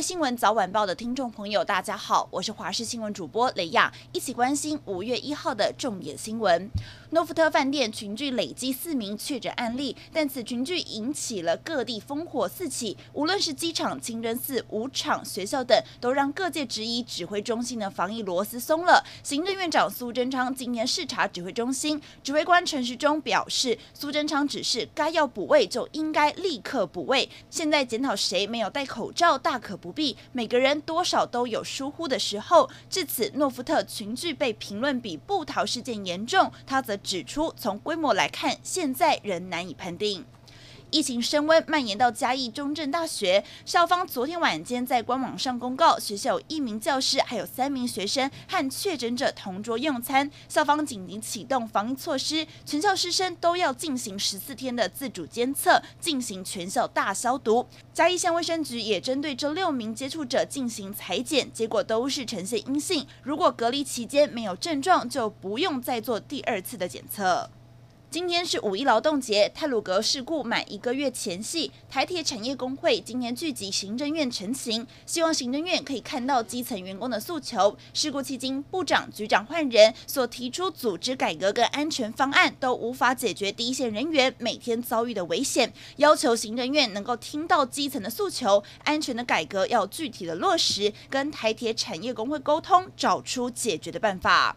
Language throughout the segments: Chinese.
新闻早晚报的听众朋友，大家好，我是华视新闻主播雷亚，一起关心五月一号的重点新闻。诺富特饭店群聚累积四名确诊案例，但此群聚引起了各地烽火四起，无论是机场、清真寺、舞场、学校等，都让各界质疑指挥中心的防疫螺丝松了。行政院长苏贞昌今年视察指挥中心，指挥官陈时中表示，苏贞昌指示该要补位就应该立刻补位，现在检讨谁没有戴口罩，大可不必，每个人多少都有疏忽的时候。至此，诺富特群聚被评论比布桃事件严重，他则指出，从规模来看，现在仍难以判定。疫情升温，蔓延到嘉义中正大学，校方昨天晚间在官网上公告，学校有一名教师，还有三名学生和确诊者同桌用餐。校方紧急启动防疫措施，全校师生都要进行十四天的自主监测，进行全校大消毒。嘉义县卫生局也针对这六名接触者进行采检，结果都是呈现阴性。如果隔离期间没有症状，就不用再做第二次的检测。今天是五一劳动节，泰鲁格事故满一个月前夕，台铁产业工会今天聚集行政院陈情，希望行政院可以看到基层员工的诉求。事故迄今，部长、局长换人，所提出组织改革跟安全方案都无法解决第一线人员每天遭遇的危险，要求行政院能够听到基层的诉求，安全的改革要具体的落实，跟台铁产业工会沟通，找出解决的办法。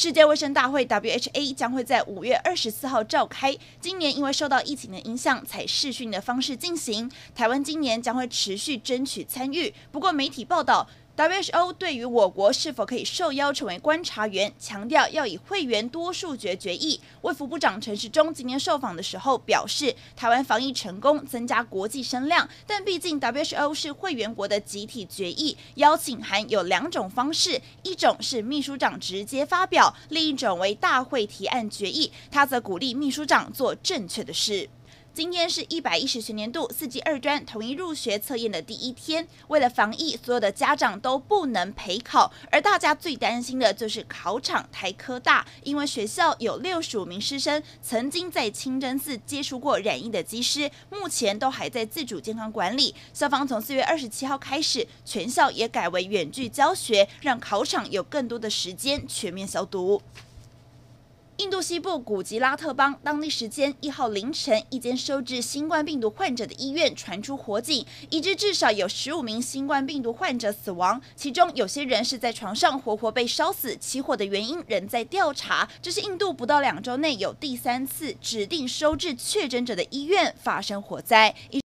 世界卫生大会 （WHA） 将会在五月二十四号召开。今年因为受到疫情的影响，采视讯的方式进行。台湾今年将会持续争取参与。不过，媒体报道。WHO 对于我国是否可以受邀成为观察员，强调要以会员多数决决议。卫福部长陈时中今天受访的时候表示，台湾防疫成功，增加国际声量，但毕竟 WHO 是会员国的集体决议，邀请函有两种方式，一种是秘书长直接发表，另一种为大会提案决议。他则鼓励秘书长做正确的事。今天是一百一十学年度四技二专统一入学测验的第一天，为了防疫，所有的家长都不能陪考，而大家最担心的就是考场台科大，因为学校有六十五名师生曾经在清真寺接触过染疫的机师，目前都还在自主健康管理。校方从四月二十七号开始，全校也改为远距教学，让考场有更多的时间全面消毒。印度西部古吉拉特邦当地时间一号凌晨，一间收治新冠病毒患者的医院传出火警，已知至少有十五名新冠病毒患者死亡，其中有些人是在床上活活被烧死。起火的原因仍在调查。这是印度不到两周内有第三次指定收治确诊者的医院发生火灾。以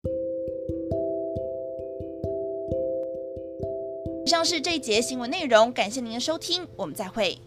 上是这一节新闻内容，感谢您的收听，我们再会。